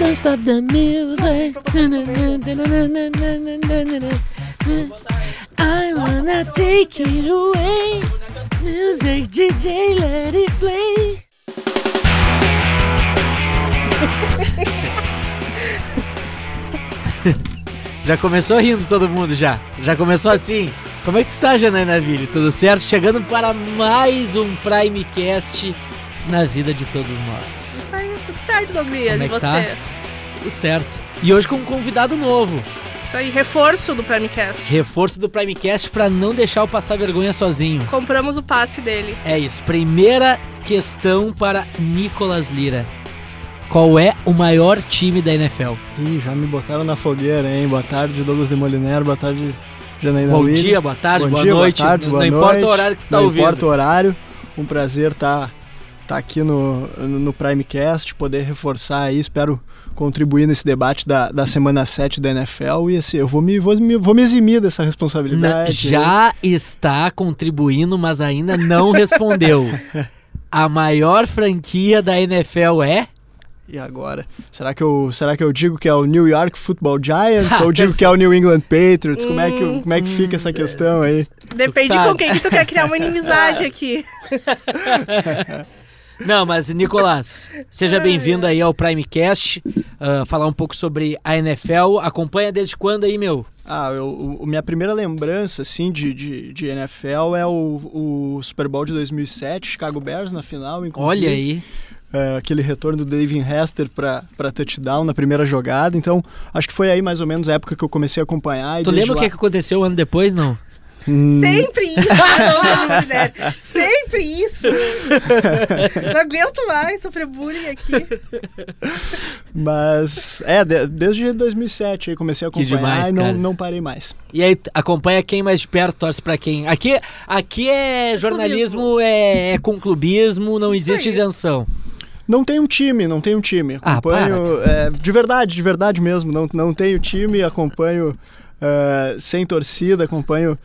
don't stop the music. I wanna take it away. Music DJ, let it play. Já começou rindo todo mundo já. Já começou assim. Como é que tu tá, Janaina Ville? Tudo certo? Chegando para mais um Primecast na vida de todos nós. Isso aí, tudo certo, Douglas. Como é E que você? tá? Tudo certo. E hoje com um convidado novo. Isso aí, reforço do Primecast. Reforço do Primecast para não deixar eu passar vergonha sozinho. Compramos o passe dele. É isso. Primeira questão para Nicolas Lira. Qual é o maior time da NFL? Ih, já me botaram na fogueira, hein? Boa tarde, Douglas de Moliner. Boa tarde, Janaína Bom Willi. dia, boa tarde, Bom boa dia, noite. Boa tarde, não boa importa noite. o horário que tu tá Não ouvindo. importa o horário. Um prazer estar tá, aqui no, no Primecast, poder reforçar aí. Espero contribuir nesse debate da, da semana 7 da NFL. E assim, eu vou me, vou, me, vou me eximir dessa Na- responsabilidade. já está contribuindo, mas ainda não respondeu. A maior franquia da NFL é? E agora? Será que, eu, será que eu digo que é o New York Football Giants ou digo que é o New England Patriots? Como é que, Hum, como é que fica essa questão aí? Depende com quem que tu quer criar uma inimizade aqui. Não, mas Nicolás, seja bem-vindo aí ao Primecast. ah, falar um pouco sobre a NFL. Acompanha desde quando aí, meu? Ah, eu, o- minha primeira lembrança, assim, de, de, de NFL é o, o Super Bowl de 2007, Chicago Bears na final, inclusive. Olha aí. É, aquele retorno do David Hester para touchdown na primeira jogada. Então, acho que foi aí mais ou menos a época que eu comecei a acompanhar. e Tu lembra o lá- que que aconteceu um ano depois, não? Hum, Sempre isso. Sempre isso. Não aguento mais sofrer bullying aqui. Mas, é, de- desde 2007 aí comecei a acompanhar demais, e não, não parei mais. E aí, acompanha quem mais de perto, torce pra quem. Aqui, aqui é jornalismo, é, é com clubismo, não Isso existe aí. isenção. Não tenho time, não tenho time. Ah, Acompanho, é, de verdade, de verdade mesmo. Não, não tenho time, acompanho é, sem torcida, acompanho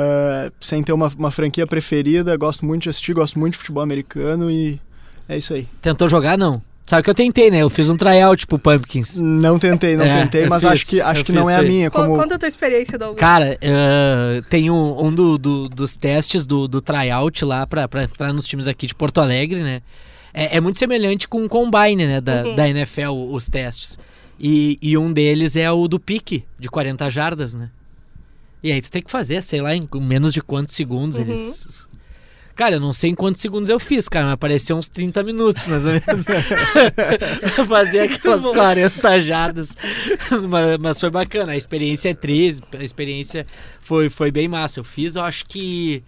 é, sem ter uma, uma franquia preferida. Gosto muito de assistir, gosto muito de futebol americano e é isso aí. Tentou jogar, não? Sabe que eu tentei, né? Eu fiz um tryout pro Pumpkins. Não tentei, não É, tentei, mas fiz, acho que, acho que não é a minha. Qual- Como, Conta a tua experiência, Douglas. Cara, eh, tem um, um do- do- dos testes do, do tryout lá pra, pra entrar nos times aqui de Porto Alegre, né? É, é muito semelhante com o Combine, né? Da, Uhum. da NFL, os testes. E, e um deles é o do pique, de 40 jardas, né? E aí tu tem que fazer, sei lá, em menos de quantos segundos Uhum. eles... Cara, eu não sei em quantos segundos eu fiz, cara, mas pareceu uns 30 minutos, mais ou menos. Fazer aquelas bom. 40 jardas. mas, mas foi bacana, a experiência é triste, a experiência foi, foi bem massa. Eu fiz, eu acho que.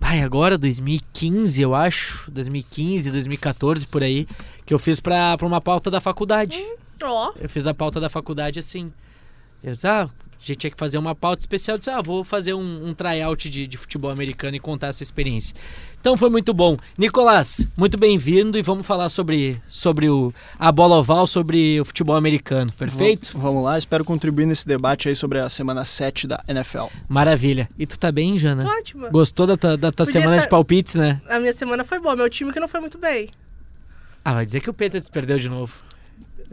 Ai, agora, 2015, eu acho. 2015, 2014, por aí. Que eu fiz pra, pra uma pauta da faculdade. Ó, Eu fiz a pauta da faculdade assim. Eu disse, ah, a gente tinha que fazer uma pauta especial. Eu disse, ah, vou fazer um, um tryout de, de futebol americano e contar essa experiência. Então foi muito bom. Nicolás, muito bem-vindo e vamos falar sobre, sobre o, a bola oval, sobre o futebol americano. Perfeito? V- Vamos lá, espero contribuir nesse debate aí sobre a semana 7 da NFL. Maravilha. E tu tá bem, Jana? tô ótima. Gostou da tua, da tua semana estar- de palpites, né? A minha semana foi boa, meu time que não foi muito bem. Ah, vai dizer que o Patriots perdeu de novo.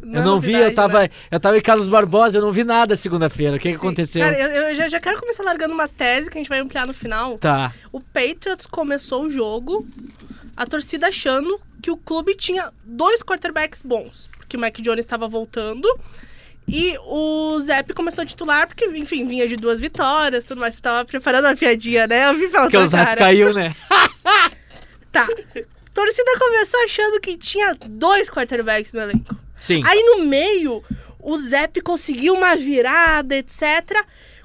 É eu não vi, eu tava, né? eu tava em Carlos Barbosa, eu não vi nada segunda-feira. O que, que aconteceu? Cara, eu, eu já, já quero começar largando uma tese que a gente vai ampliar no final. Tá. O Patriots começou o jogo, a torcida achando que o clube tinha dois quarterbacks bons, porque o Mac Jones estava voltando. E o Zep começou a titular, porque, enfim, vinha de duas vitórias, tudo mais. Você tava preparando a piadinha, né? Eu vi pela Porque o Zap cara. caiu, né? Tá. Torcida começou achando que tinha dois quarterbacks no elenco. Sim. Aí no meio, o Zep conseguiu uma virada, etc.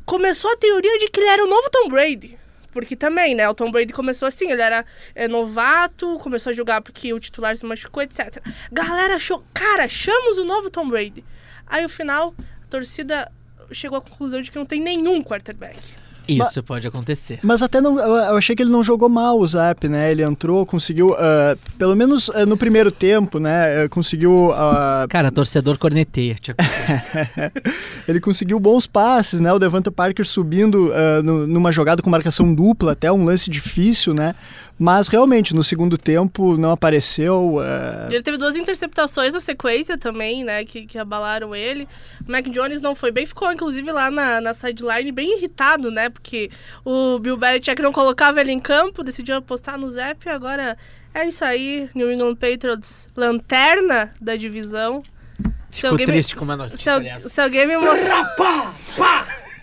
Começou a teoria de que ele era o novo Tom Brady. Porque também, né? O Tom Brady começou assim, ele era é, novato, começou a jogar porque o titular se machucou, etc. Galera achou, cara, achamos o novo Tom Brady. Aí no final, a torcida chegou à conclusão de que não tem nenhum quarterback. Isso pode acontecer. Mas até não, eu achei que ele não jogou mal o Zap, né? Ele entrou, conseguiu, ah, pelo menos ah, no primeiro tempo, né? eh, Conseguiu Cara, torcedor corneteia. Ele conseguiu bons passes, né? O Devonta Parker subindo no- numa jogada com marcação dupla, até um lance difícil, né? Mas realmente, no segundo tempo não apareceu. ah, Ele teve duas interceptações na sequência também, né? Que, que abalaram ele. O Mac Jones não foi bem, ficou inclusive lá na, na sideline bem irritado, né? Porque o Bill Belichick não colocava ele em campo, decidiu apostar no Zep e agora é isso aí. New England Patriots, lanterna da divisão. Se Fico alguém me- triste com uma se, notícia dessa. se alguém me mostrar.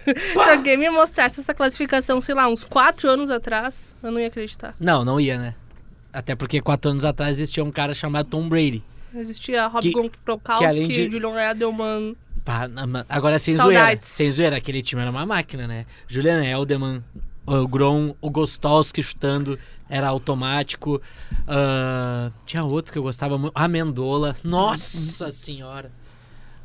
Se alguém me mostrasse essa classificação, sei lá, uns quatro anos atrás, eu não ia acreditar. Não, não ia, né? Até porque quatro anos atrás existia um cara chamado Tom Brady. Existia Rob Gronkowski, de- Julian Edelman. Pá, agora sem Saudades. zoeira. Sem zoeira, aquele time era uma máquina, né? Julian Elderman, o Grom, o Gostowski chutando, era automático. Ah, tinha outro que eu gostava muito. A Mendola. Nossa senhora.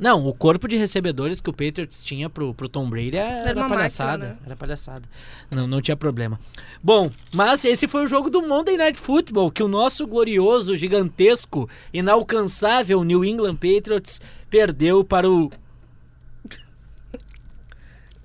Não, o corpo de recebedores que o Patriots tinha pro, pro Tom Brady era, Era uma palhaçada. máquina, né? Era palhaçada. Não, não tinha problema. Bom, mas esse foi o jogo do Monday Night Football, que o nosso glorioso, gigantesco, inalcançável New England Patriots perdeu para o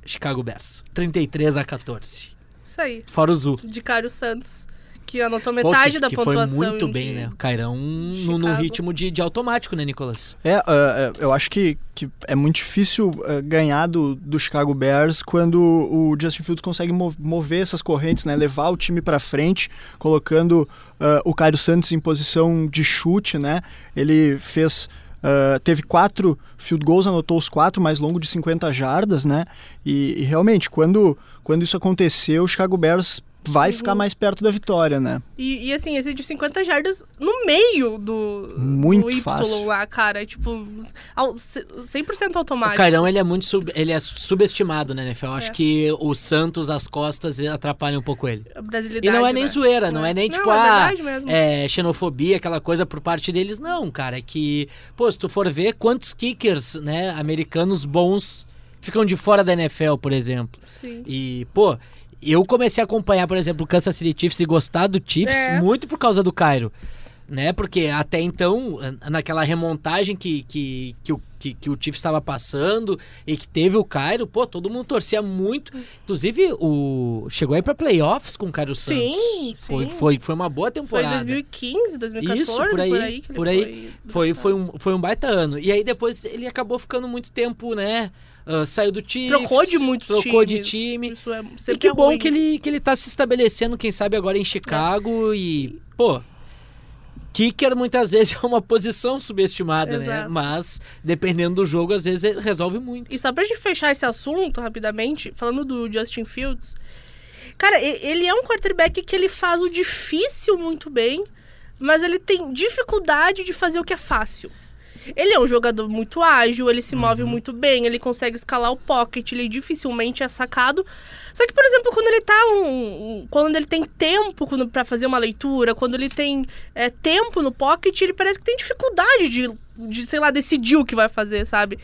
Chicago Bears. 33 a 14. Isso aí. Fora o Zu. De Cário Santos, que anotou Pô, metade que, da que pontuação. foi muito de- bem, né? O Cairão no, ritmo de, de automático, né, Nicolas? É, ah, eu acho que, que é muito difícil ah, ganhar do, do Chicago Bears quando o Justin Fields consegue mo- mover essas correntes, né? Levar o time para frente, colocando ah, o Cairo Santos em posição de chute, né? Ele fez ah, teve quatro field goals, anotou os quatro mais longo de 50 jardas, né? E, e realmente, quando, quando isso aconteceu, o Chicago Bears vai Uhum. ficar mais perto da vitória, né? E, e, assim, esse de 50 jardas no meio do, Muito do Y fácil. lá, cara. Tipo, ao- ce- 100% O automático. Cairão, ele é muito sub- ele é subestimado, né, NFL? Eu acho É. que o Santos, as costas, atrapalham um pouco ele. E não é nem né? zoeira, não é nem Não, tipo, é ah, verdade mesmo. é, xenofobia, aquela coisa por parte deles. Não, cara, é que, pô, se tu for ver quantos kickers, né, americanos bons ficam de fora da NFL, por exemplo. Sim. E, pô, eu comecei a acompanhar, por exemplo, o Kansas City Chiefs e gostar do Chiefs É. muito por causa do Cairo. Né? Porque até então, naquela remontagem que, que, que, o, que, que o Chiefs estava passando e que teve o Cairo, pô, todo mundo torcia muito. Inclusive, o chegou aí para playoffs com o Cairo Santos. Sim, Foi, sim. foi, foi uma boa Foi temporada. 2015, 2014, Isso, por aí, que ele por aí. foi. Foi, foi, um, foi um baita ano. E aí depois ele acabou ficando muito tempo, né? Ah, saiu do time. Trocou de muitos Trocou times. de time. Isso é E que é bom ruim. que ele, que ele tá se estabelecendo, quem sabe, agora em Chicago. E, pô, kicker muitas vezes é uma posição subestimada, né? Exato. Mas, dependendo do jogo, às vezes resolve muito. E só pra gente fechar esse assunto rapidamente, falando do Justin Fields, cara, ele é um quarterback que ele faz o difícil muito bem, mas ele tem dificuldade de fazer o que é fácil. Ele é um jogador muito ágil, ele se move muito bem, ele consegue escalar o pocket, ele dificilmente é sacado. Só que, por exemplo, quando ele tá um, um- quando ele tem tempo pra fazer uma leitura, quando ele tem é, tempo no pocket, ele parece que tem dificuldade de, de, sei lá, decidir o que vai fazer, sabe?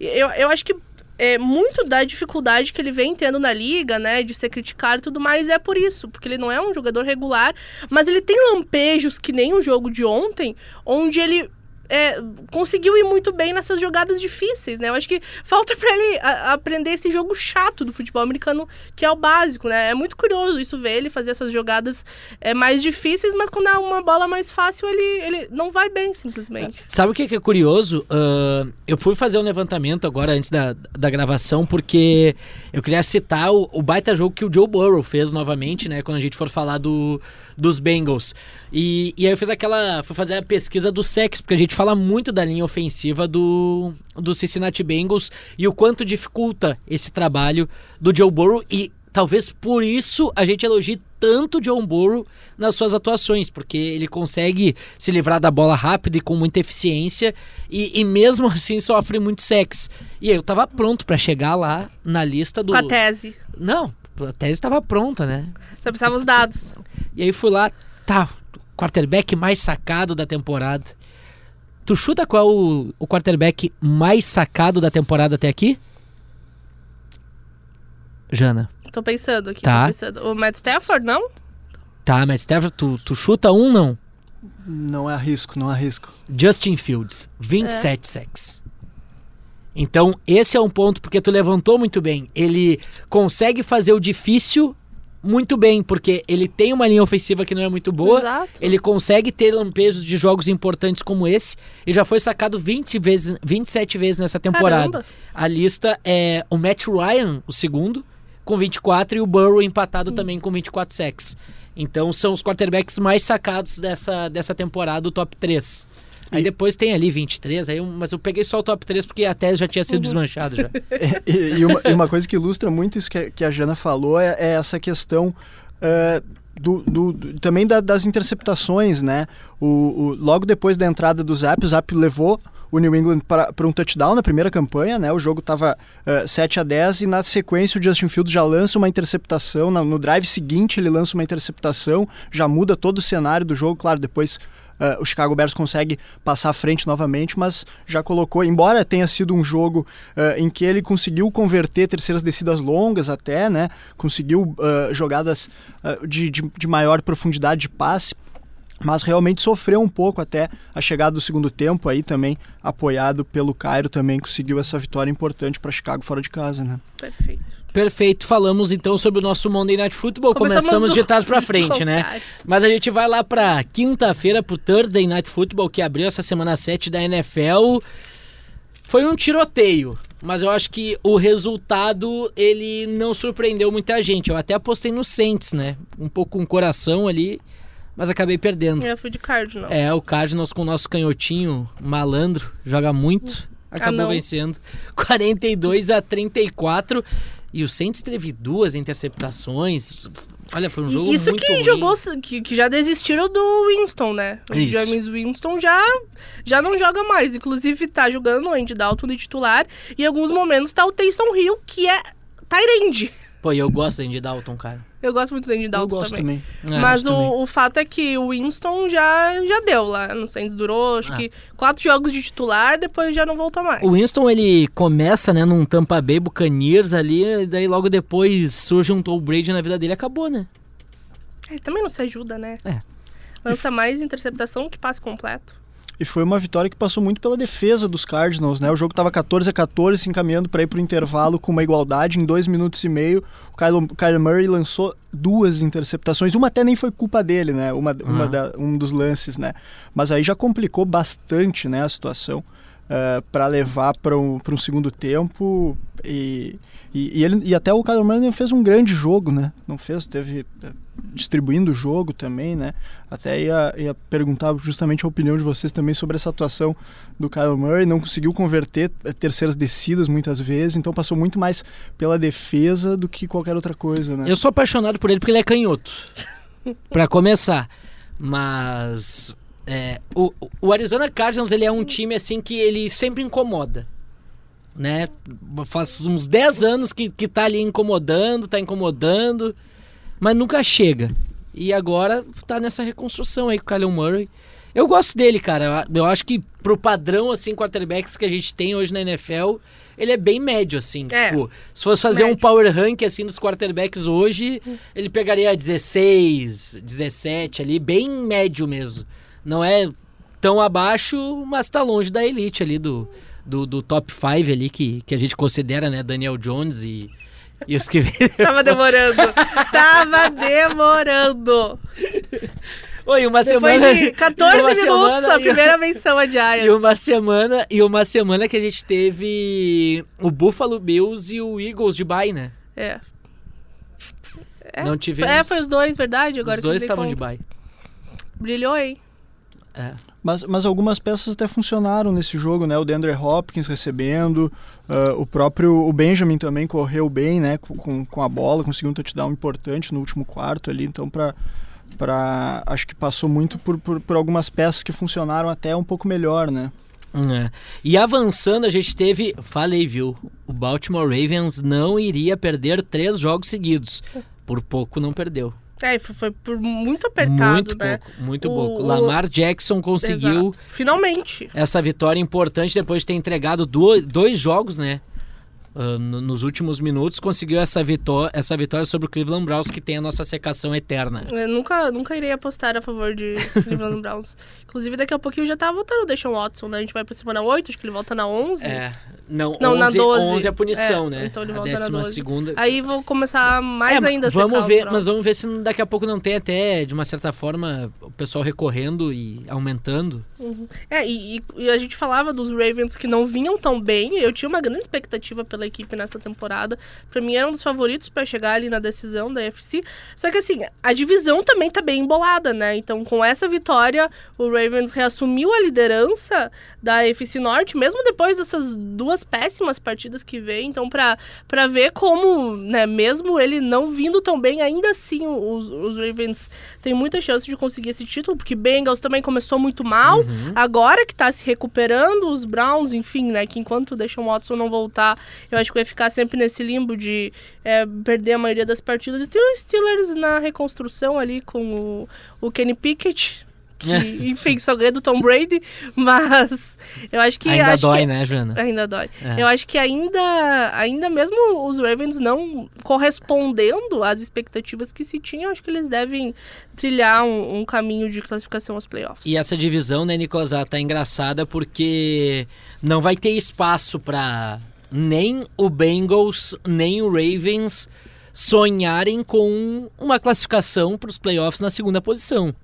Eu, eu acho que é, muito da dificuldade que ele vem tendo na liga, né, de ser criticado e tudo mais, é por isso, porque ele não é um jogador regular, mas ele tem lampejos que nem o jogo de ontem, onde ele é, conseguiu ir muito bem nessas jogadas difíceis, né? Eu acho que falta pra ele a- aprender esse jogo chato do futebol americano, que é o básico, né? É muito curioso isso ver ele fazer essas jogadas é, mais difíceis, mas quando é uma bola mais fácil, ele, ele não vai bem, simplesmente. Sabe o que é curioso? Ah, eu fui fazer um levantamento agora antes da, da gravação, porque eu queria citar o, o baita jogo que o Joe Burrow fez novamente, né? Quando a gente for falar do, dos Bengals. E, e aí eu fiz aquela. Fui fazer a pesquisa do sex, porque a gente fala muito da linha ofensiva do, do Cincinnati Bengals e o quanto dificulta esse trabalho do Joe Burrow. E talvez por isso a gente elogie tanto o John Burrow nas suas atuações, porque ele consegue se livrar da bola rápido e com muita eficiência e, e mesmo assim sofre muito sexo. E eu tava pronto pra chegar lá na lista do. Com a tese. Não, a tese estava pronta, né? Você precisava os dados. E aí fui lá, tá, quarterback mais sacado da temporada. Tu chuta qual é o, o quarterback mais sacado da temporada até aqui? Jana. Tô pensando aqui, Tá. tô pensando. O Matt Stafford, não? Tá, mas Stafford, tu, tu chuta um, não? Não arrisco, não arrisco. Justin Fields, 27 sacks. Então, esse é um ponto porque tu levantou muito bem. Ele consegue fazer o difícil muito bem, porque ele tem uma linha ofensiva que não é muito boa. Exato. Ele consegue ter lampejos de jogos importantes como esse e já foi sacado 20 vezes, 27 vezes nessa temporada. Caramba. A lista é o Matt Ryan, o segundo, com 24 e o Burrow empatado também com 24 sacks. Então são os quarterbacks mais sacados dessa, dessa temporada, do top 3. Aí E- depois tem ali 23, aí eu- mas eu peguei só o top 3 porque a tese já tinha Uhum. sido desmanchada já. e, e uma, e uma coisa que ilustra muito isso que, que a Jana falou é, é essa questão é, do, do- do- também da- das interceptações, né? O, o- logo depois da entrada do Zap, o Zap levou o New England para para um touchdown na primeira campanha, né? O jogo estava 7 a 10 e na sequência o Justin Fields já lança uma interceptação. na- no drive seguinte ele lança uma interceptação, já muda todo o cenário do jogo. Claro, depois Uh, o Chicago Bears consegue passar à frente novamente, mas já colocou, embora tenha sido um jogo uh, em que ele conseguiu converter terceiras descidas longas até, né? Conseguiu uh, jogadas de, de, de maior profundidade de passe, mas realmente sofreu um pouco até a chegada do segundo tempo aí também, apoiado pelo Cairo, também conseguiu essa vitória importante para Chicago fora de casa, né? Perfeito. Perfeito, falamos então sobre o nosso Monday Night Football. Começamos Começamos, do- de trás do frente, né? Mas a gente vai lá pra quinta-feira pro Thursday Night Football, que abriu essa semana 7 da NFL. Foi um tiroteio, mas eu acho que o resultado ele não surpreendeu muita gente. Eu até apostei no Saints, né? Um pouco com coração ali, mas acabei perdendo. Eu fui de Cardinal. É, o Cardinals com o nosso canhotinho malandro, joga muito, acabou não. vencendo 42 a 34. E o Saints teve duas interceptações. Olha, foi um jogo Isso muito que ruim. jogou, que, que já desistiram do Winston, né? O Isso. James Winston já, já não joga mais. Inclusive, tá jogando o Andy Dalton de titular. E em alguns momentos tá o Taysom Hill, que é Tyrande. Pô, e eu gosto do Andy Dalton, cara. Eu gosto muito do Andy Eu Dalton gosto também. também. É, Mas gosto também. o, o fato é que o Winston já, já deu lá no Saints. Durou, acho Ah. que quatro jogos de titular, depois já não voltou mais. O Winston, ele começa, né, num Tampa Bay Buccaneers ali, e daí logo depois surge um Tom Brady na vida dele e acabou, né? Ele também não se ajuda, né? É. Lança mais interceptação que passe completo. E foi uma vitória que passou muito pela defesa dos Cardinals, né? O jogo estava 14 a 14, se encaminhando para ir para o intervalo com uma igualdade em dois minutos e meio. O Kyler, Kyler Murray lançou duas interceptações, uma até nem foi culpa dele, né? Uma, uma Ah. da- um dos lances, né? Mas aí já complicou bastante, né, a situação para levar para um, pra um segundo tempo e, e, e ele, e até o Kyler Murray não fez um grande jogo, né? Não fez, teve eh, distribuindo o jogo também, né? Até ia, ia perguntar justamente a opinião de vocês também sobre essa atuação do Kyler Murray. Não conseguiu converter eh, terceiras descidas muitas vezes, então passou muito mais pela defesa do que qualquer outra coisa, né? Eu sou apaixonado por ele porque ele é canhoto. Pra começar. Mas é, o, o Arizona Cardinals ele é um time assim que ele sempre incomoda. Né? Faz uns 10 anos que, que tá ali incomodando, tá incomodando, mas nunca chega. E agora tá nessa reconstrução aí com o Kyler Murray. Eu gosto dele, cara. Eu acho que pro padrão, assim, quarterbacks que a gente tem hoje na NFL, ele é bem médio, assim. É. Tipo, se fosse fazer um Médio. power rank, assim, dos quarterbacks hoje, ele pegaria 16, 17 ali, bem médio mesmo. Não é tão abaixo, mas tá longe da elite ali, do, do, do top 5 ali, que, que a gente considera, né? Daniel Jones e, e os que... Tava demorando. Tava demorando. Oi, uma Depois semana... de 14 uma minutos, semana a primeira menção a Giants. E uma semana, e uma semana que a gente teve o Buffalo Bills e o Eagles de bye, né? É. É. Não tivemos. É, foi os dois, verdade? Agora Os dois estavam de bye. Brilhou, hein? É. Mas, mas algumas peças até funcionaram nesse jogo, né? O DeAndre Hopkins recebendo, ah, o próprio o Benjamin também correu bem, né? Com- Com, com a bola, conseguiu um touchdown importante no último quarto ali. Então, para para acho que passou muito por, por, por algumas peças que funcionaram até um pouco melhor, né? É. E avançando, a gente teve. Falei, viu? O Baltimore Ravens não iria perder três jogos seguidos. Por pouco não perdeu. É, foi, foi por muito apertado, muito né? pouco, muito O- pouco. o- Lamar Jackson conseguiu Exato. Finalmente. essa vitória importante depois de ter entregado do- dois jogos, né? Uh, no, nos últimos minutos, conseguiu essa, vitó essa vitória sobre o Cleveland Browns, que tem a nossa secação eterna. Eu nunca, nunca irei apostar a favor de Cleveland Browns. Inclusive, daqui a pouquinho já tá voltando o Deshaun Watson, né? A gente vai pra semana 8, acho que ele volta na 11. É, não, Não, 11, na 12. 11 é a punição, É, né? então ele a volta na décima 12. segunda. Aí vou começar mais É, ainda a vamos ver, mas vamos ver se daqui a pouco não tem até, de uma certa forma, o pessoal recorrendo e aumentando. É, e, e- e a gente falava dos Ravens que não vinham tão bem. Eu tinha uma grande expectativa pela equipe nessa temporada. Pra mim, era um dos favoritos pra chegar ali na decisão da UFC. Só que, assim, a divisão também tá bem embolada, né? Então, com essa vitória, o Ravens reassumiu a liderança da AFC Norte, mesmo depois dessas duas péssimas partidas que veio. Então, pra, pra ver como, né, mesmo ele não vindo tão bem, ainda assim os, os Ravens têm muita chance de conseguir esse título, porque Bengals também começou muito mal. Agora que tá se recuperando, os Browns, enfim, né? Que enquanto deixa o Watson não voltar, eu acho que vai ficar sempre nesse limbo de é, perder a maioria das partidas. E tem os Steelers na reconstrução ali com o, o Kenny Pickett. Que, enfim, só ganha do Tom Brady, mas eu acho que. Ainda acho dói, que, né, Joana? Ainda dói. É. Eu acho que ainda, ainda mesmo os Ravens não correspondendo às expectativas que se tinham, acho que eles devem trilhar um, um caminho de classificação aos playoffs. E essa divisão, né, Nicolas, tá engraçada porque não vai ter espaço para nem o Bengals, nem o Ravens sonharem com uma classificação para os playoffs na segunda posição.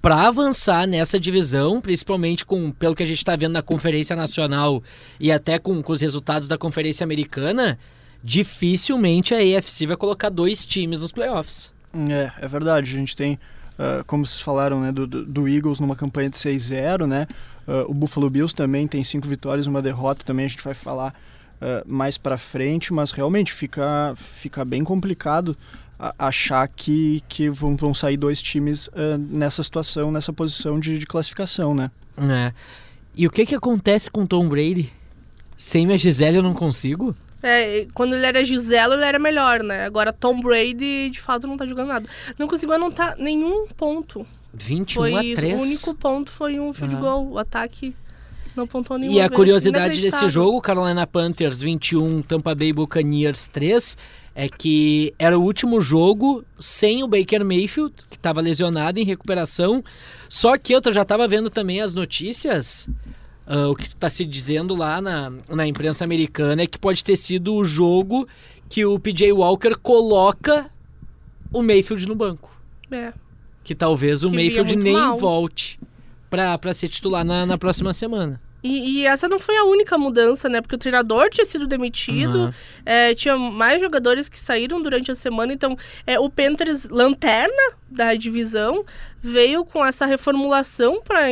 Para avançar nessa divisão, principalmente com pelo que a gente está vendo na Conferência Nacional e até com, com os resultados da Conferência Americana, dificilmente a AFC vai colocar dois times nos playoffs. É, é verdade. A gente tem, ah, como vocês falaram, né, do- do Eagles numa campanha de 6-0, né? Ah, o Buffalo Bills também tem cinco vitórias e uma derrota, também a gente vai falar ah, mais pra frente, mas realmente fica, fica bem complicado a- achar que, que vão, vão sair dois times ah, nessa situação, nessa posição de, de classificação, né? É. E o que que acontece com Tom Brady? Sem minha Gisele eu não consigo? É, quando ele era Giselo, ele era melhor, né? Agora Tom Brady, de fato, não tá jogando nada. Não conseguiu anotar nenhum ponto. 21 Foi a 3. o único ponto foi um field goal. O ataque não pontuou nenhuma E a vez. curiosidade desse jogo, Carolina Panthers 21, Tampa Bay Buccaneers 3, é que era o último jogo sem o Baker Mayfield, que estava lesionado em recuperação. Só que eu já estava vendo também as notícias. ah, o que está se dizendo lá na, na imprensa americana é que pode ter sido o jogo que o PJ Walker coloca o Mayfield no banco. É. Que talvez o Que Mayfield nem mal. volte para ser titular na, na próxima semana. E, e essa não foi a única mudança, né? Porque o treinador tinha sido demitido, Aham. é, tinha mais jogadores que saíram durante a semana. Então, é, o Panthers, lanterna da divisão, veio com essa reformulação para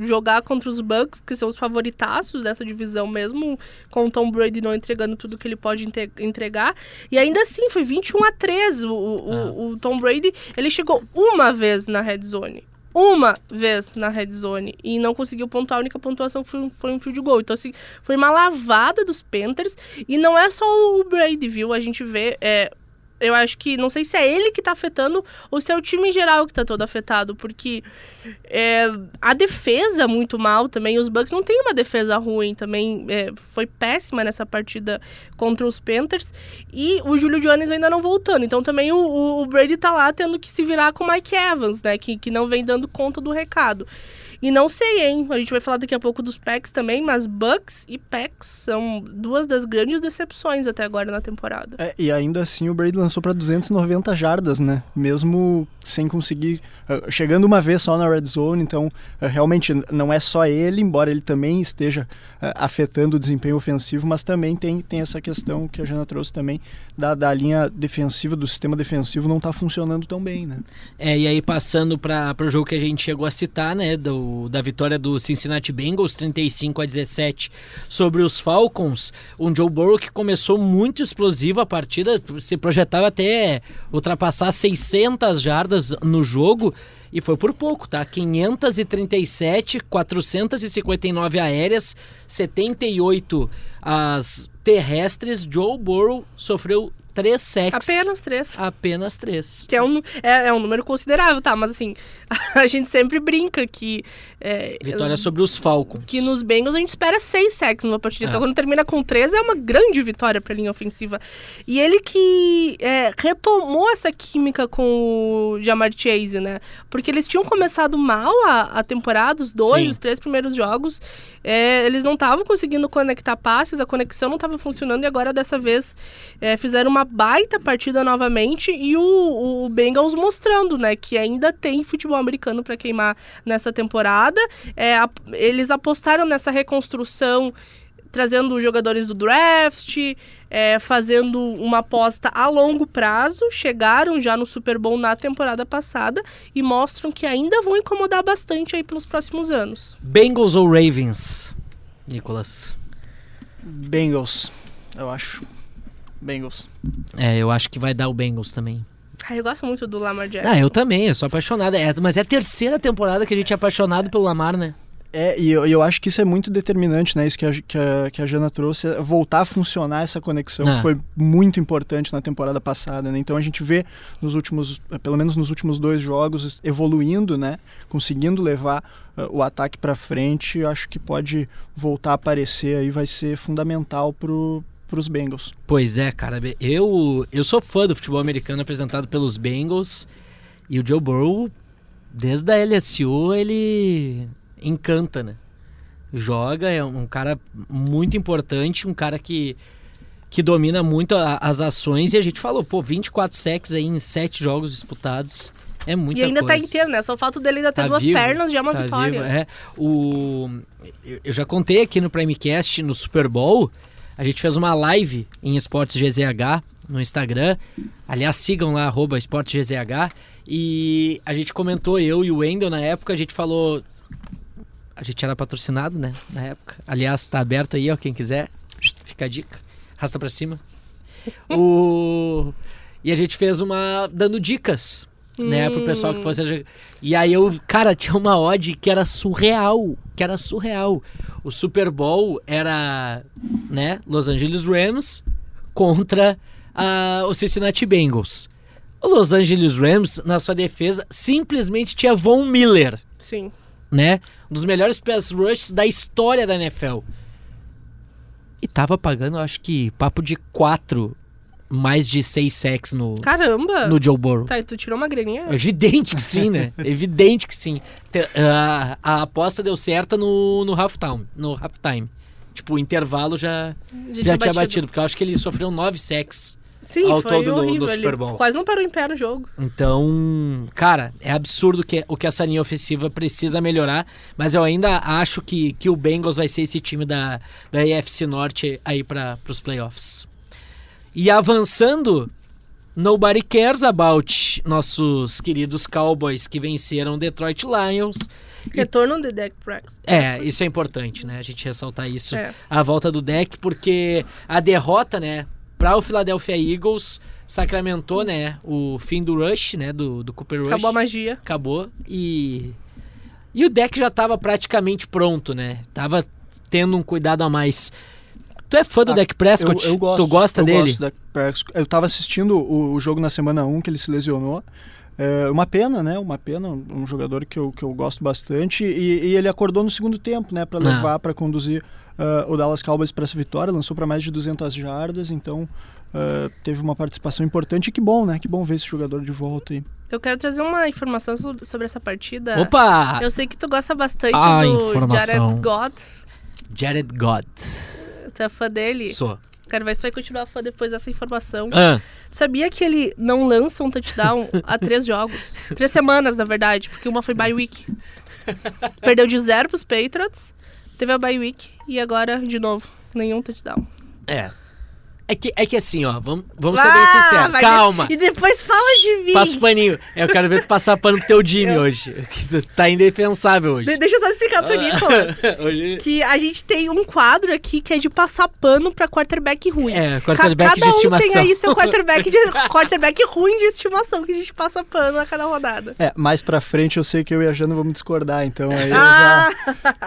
jogar contra os Bucks, que são os favoritaços dessa divisão, mesmo com o Tom Brady não entregando tudo que ele pode entregar. E ainda assim, foi 21 a 13. O, Ah. o- o Tom Brady, ele chegou uma vez na red zone uma vez na red zone e não conseguiu pontuar. A única pontuação foi, um- foi um field goal. Então, assim, foi uma lavada dos Panthers. E não é só o Brady, viu? A gente vê. é, eu acho que. Não sei se é ele que tá afetando ou se é o time em geral que tá todo afetado. Porque é, a defesa muito mal também. Os Bucks não tem uma defesa ruim também. é, foi péssima nessa partida contra os Panthers. E o Julio Jones ainda não voltando. Então também o, o- o Brady tá lá tendo que se virar com o Mike Evans, né? Que, que não vem dando conta do recado. E não sei, hein? A gente vai falar daqui a pouco dos Packs também, mas Bucks e Packs são duas das grandes decepções até agora na temporada. É, e ainda assim o Brady lançou para 290 jardas, né? Mesmo sem conseguir. ah, chegando uma vez só na red zone, então ah, realmente não é só ele, embora ele também esteja ah, afetando o desempenho ofensivo, mas também tem, tem essa questão que a Jana trouxe também da, da linha defensiva, do sistema defensivo não tá funcionando tão bem, né? É, e aí passando para o jogo que a gente chegou a citar, né, do, da vitória do Cincinnati Bengals, 35 a 17 sobre os Falcons, um Joe Burrow que começou muito explosivo a partida, se projetava até ultrapassar 600 jardas no jogo, e foi por pouco, tá? 537, 459 aéreas, 78 as terrestres. Joe Burrow sofreu três sacks. Apenas três. Apenas três. Que é um, é, é um número considerável, tá? Mas assim, a gente sempre brinca que. É, Vitória sobre os Falcons. que nos Bengals a gente espera seis sacks numa partida. É. Então, quando termina com três, é uma grande vitória pra linha ofensiva. E ele que é, retomou essa química com o Jamar Chase, né? Porque eles tinham começado mal a, a temporada, os dois, Sim. os três primeiros jogos. É, eles não estavam conseguindo conectar passes, a conexão não estava funcionando e agora dessa vez é, fizeram uma baita partida novamente e o, o Bengals mostrando, né, que ainda tem futebol americano para queimar nessa temporada. É, a- eles apostaram nessa reconstrução trazendo jogadores do draft, é, fazendo uma aposta a longo prazo, chegaram já no Super Bowl na temporada passada e mostram que ainda vão incomodar bastante aí pelos próximos anos. Bengals ou Ravens? Nicolas. Bengals, eu acho. Bengals. É, eu acho que vai dar o Bengals também. Ah, eu gosto muito do Lamar Jackson. Ah, eu também, eu sou apaixonado. É, mas é a terceira temporada que a gente é apaixonado pelo Lamar, né? É, e eu, eu acho que isso é muito determinante, né? Isso que a, que a, que a Jana trouxe, é voltar a funcionar essa conexão Ah. foi muito importante na temporada passada, né? Então a gente vê nos últimos, eh, pelo menos nos últimos dois jogos, evoluindo, né? Conseguindo levar eh, o ataque para frente. Eu acho que pode voltar a aparecer aí, vai ser fundamental pro, pros Bengals. Pois é, cara. Eu, eu sou fã do futebol americano apresentado pelos Bengals. E o Joe Burrow, desde a LSU, ele encanta, né? Joga, é um cara muito importante, um cara que, que domina muito a- as ações. E a gente falou, pô, 24 sacks aí em 7 jogos disputados. É muita e ainda coisa. tá inteiro, né? Só falta dele ainda ter Tá duas vivo, pernas, já é uma tá vitória. vivo, é. O, eu- eu já contei aqui no Primecast, no Super Bowl, a gente fez uma live em Esportes GZH no Instagram. Aliás, sigam lá, arroba Esportes GZH. E a gente comentou, eu e o Wendel, na época, a gente falou... A gente era patrocinado, né, na época. Aliás, tá aberto aí, ó, quem quiser. Fica a dica. Rasta pra cima. o... E a gente fez uma... dando dicas né, pro pessoal que fosse. E aí eu, cara, tinha uma odd que era surreal, que era surreal. O Super Bowl era, né, Los Angeles Rams contra ah, o Cincinnati Bengals. O Los Angeles Rams, na sua defesa, simplesmente tinha Von Miller, Sim. né? Um dos melhores pass rushes da história da NFL. E tava pagando, acho que, papo de quatro, mais de seis sacks no, Caramba! no Joe Burrow. Tá, e tu tirou uma graninha? Evidente que sim, né? Evidente que sim. A, a aposta deu certa no, no halftime. No halftime. Tipo, o intervalo já, já, tinha batido. porque eu acho que ele sofreu nove sacks. Sim, ao todo no- no horrível. Super Ele Bowl. quase não parou em pé no jogo. Então, cara, é absurdo que, o que essa linha ofensiva precisa melhorar. Mas eu ainda acho que, que o Bengals vai ser esse time da, da AFC Norte aí para os playoffs. E avançando, nobody cares about nossos queridos Cowboys que venceram Detroit Lions. Retorno de Dak Prescott. É, isso é importante, né? A gente ressaltar isso. É. A volta do deck, porque a derrota, né, para o Philadelphia Eagles sacramentou, né, o fim do rush, né, do, do Cooper Rush. Acabou a magia. Acabou e e o deck já tava praticamente pronto, né? Tava tendo um cuidado a mais. Tu é fã do Ah, Dak Prescott? Eu, eu gosto. Tu gosta eu dele? Gosto da Prescott. Eu tava assistindo o, o jogo na semana 1 que ele se lesionou. É uma pena, né? Uma pena, um jogador que eu, que eu gosto bastante. E, e ele acordou no segundo tempo, né? Pra Ah. levar, pra conduzir ah, o Dallas Cowboys para essa vitória. Lançou para mais de 200 jardas, então ah, teve uma participação importante. E que bom, né? Que bom ver esse jogador de volta aí. Eu quero trazer uma informação so- sobre essa partida. Opa! Eu sei que tu gosta bastante Ah, do informação. Jared Goff. Jared God. Tu é fã dele? Sou. Quero ver se vai continuar fã depois dessa informação. Ah, Sabia que ele não lança um touchdown há três jogos? Três semanas, na verdade, porque uma foi bye week. Perdeu de zero pros Patriots, teve a bye week e agora, de novo, nenhum touchdown. é. É que, é que assim, ó, vamos, vamos ser bem Ah, sinceros. vai- Calma. E depois fala de mim. Passa o paninho. Eu quero ver tu passar pano pro teu Jimmy Eu- hoje. Tá indefensável hoje. De- deixa eu só explicar pro Nicolas. hoje. Que a gente tem um quadro aqui que é de passar pano pra quarterback ruim. É, Ca- quarterback cada de estimação. um tem aí seu quarterback, de, quarterback ruim de estimação que a gente passa pano a cada rodada. É, mais pra frente eu sei que eu e a Jana vamos discordar, então aí eu Ah!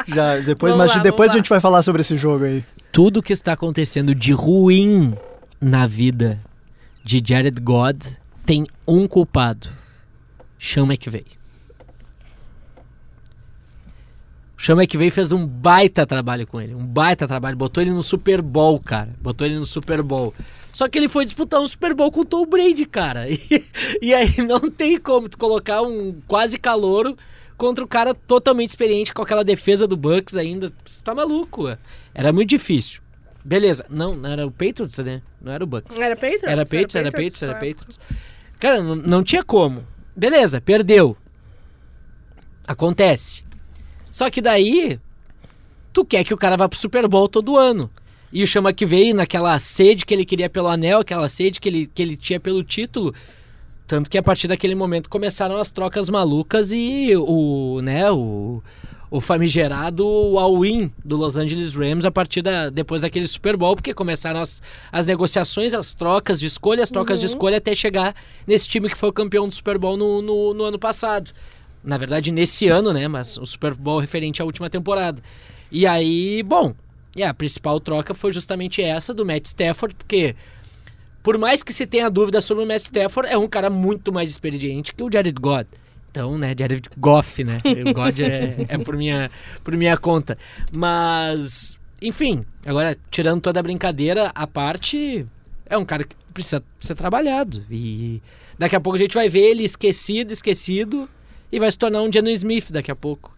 já, já depois, Vamos mas lá, depois a gente vai falar sobre esse jogo aí. Tudo que está acontecendo de ruim na vida de Jared God tem um culpado. Sean McVay. O Sean McVay fez um baita trabalho com ele, um baita trabalho, botou ele no Super Bowl, cara, botou ele no Super Bowl. Só que ele foi disputar um Super Bowl com o Tom Brady, cara. E, e aí não tem como tu colocar um quase calouro contra um cara totalmente experiente com aquela defesa do Bucks ainda. Você tá maluco. Era muito difícil. Beleza, não, não era o Patriots, né? Não era o Bucks. Era Patriots? Era Patriots, era Patriots, Patriots, era claro. Patriots. Cara, não, não tinha como. Beleza, perdeu. Acontece. Só que daí, tu quer que o cara vá pro Super Bowl todo ano. E o Chama que veio naquela sede que ele queria pelo anel, aquela sede que ele, que ele tinha pelo título. Tanto que a partir daquele momento começaram as trocas malucas e o, né, o, o famigerado all-in do Los Angeles Rams a partir da, depois daquele Super Bowl, porque começaram as, as negociações, as trocas de escolha, as trocas de escolha até chegar nesse time que foi o campeão do Super Bowl no, no, no ano passado. Na verdade, nesse ano, né? Mas o Super Bowl referente à última temporada. E aí, bom, e a principal troca foi justamente essa do Matt Stafford, porque por mais que se tenha dúvida sobre o Matt Stafford, é um cara muito mais experiente que o Jared Goff. Então, né, Jared Goff, né? O God é, é por, minha, por minha conta. Mas, enfim, agora, tirando toda a brincadeira, a parte é um cara que precisa ser trabalhado. E daqui a pouco a gente vai ver ele esquecido, esquecido, e vai se tornar um Geno Smith daqui a pouco.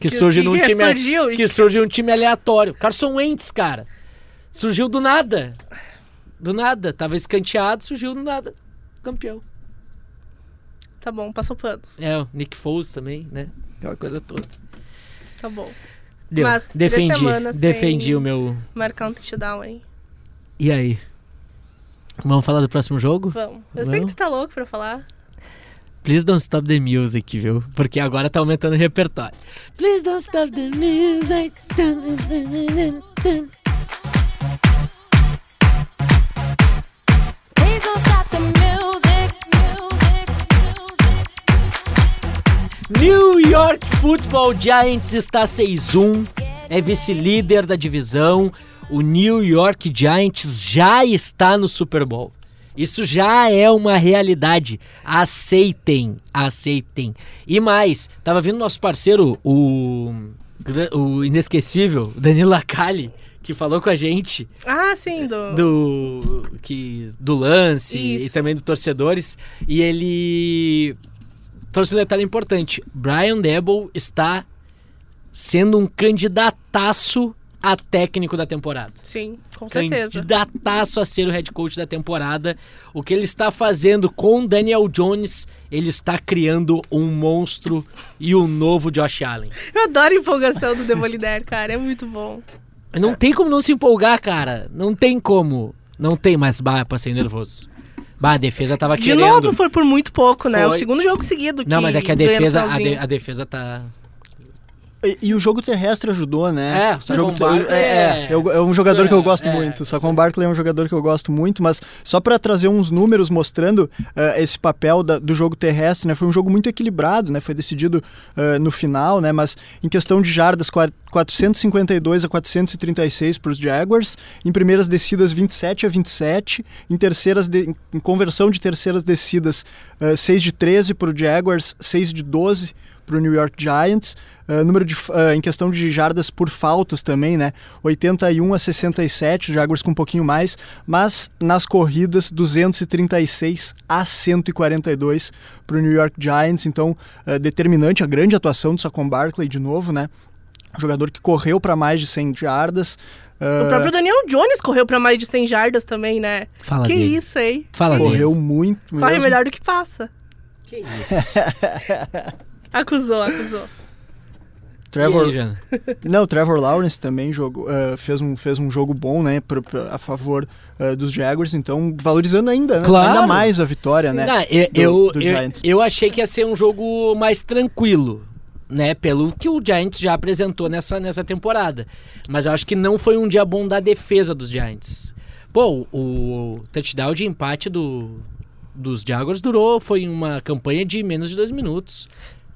Que surge num time- surgiu, e Que surge um time aleatório. Carson Wentz, cara. Surgiu do nada. Do nada. Tava escanteado, surgiu do nada. Campeão. Tá bom, passou pano. É, o Nick Foles também, né? Aquela coisa toda. Tá bom. Deu. Mas, defendi. Defendi o meu. Marcar um touchdown, hein? E aí? Vamos falar do próximo jogo? Vamos. Eu sei que Vamos? tu tá louco pra falar. Please don't stop the music, viu? Porque agora tá aumentando o repertório. Please don't stop the music. Football Giants está 6-1, é vice-líder da divisão. O New York Giants já está no Super Bowl. Isso já é uma realidade. Aceitem, aceitem. E mais, tava vindo nosso parceiro, o, o inesquecível Danilo Lacali, que falou com a gente Ah, sim, do. do que do lance Isso. e também do torcedores e ele trouxe um detalhe importante Brian Debo está sendo um candidataço a técnico da temporada Sim, com certeza. candidataço a ser o head coach da temporada o que ele está fazendo com Daniel Jones ele está criando um monstro e um novo Josh Allen Eu adoro a empolgação do Demolider, cara. É muito bom. Não tem como não se empolgar, cara. Não tem como. Não tem mais. Bah, passei nervoso. Bah, a defesa tava De querendo. novo foi por muito pouco, né? O Foi. segundo jogo seguido. Não, mas é que a defesa, a, de- a defesa tá. E, e o jogo terrestre ajudou, né? É, o o jogo ter- Barkley é, é- é, é um jogador que eu gosto é, muito. O isso Saquon. Barkley é um jogador que eu gosto muito, mas só para trazer uns números mostrando eh, esse papel da- do jogo terrestre, né? Foi um jogo muito equilibrado, né? Foi decidido eh, no final, né? Mas em questão de jardas, qua- 452 a 436 para os Jaguars, em primeiras descidas 27 a 27, em terceiras de- em conversão de terceiras descidas eh, 6 de 13 para o Jaguars, 6 de 12 para o New York Giants. Uh, número de, uh, em questão de jardas por faltas também, né? 81 a 67, os Jaguars com um pouquinho mais, mas nas corridas 236 a 142 para o New York Giants. Então, uh, determinante a grande atuação do Saquon Barkley de novo, né? Jogador que correu para mais de 100 jardas. O próprio Daniel Jones correu pra mais de 100 jardas também, né? Fala que dele. isso, hein? Fala correu muito Corre melhor do que passa. Que isso? Acusou, acusou. Trevor, aí? Não, o Trevor Lawrence também jogou, eh, fez, um, fez um jogo bom, né, pro- pro- a favor eh, dos Jaguars, então valorizando ainda, né, Claro. ainda mais a vitória, né? Não, eu, do- eu, do eu, Giants. eu achei que ia ser um jogo mais tranquilo, né? Pelo que o Giants já apresentou nessa, nessa temporada. Mas eu acho que não foi um dia bom da defesa dos Giants. Pô, o touchdown de empate do, dos Jaguars durou, foi uma campanha de menos de dois minutos.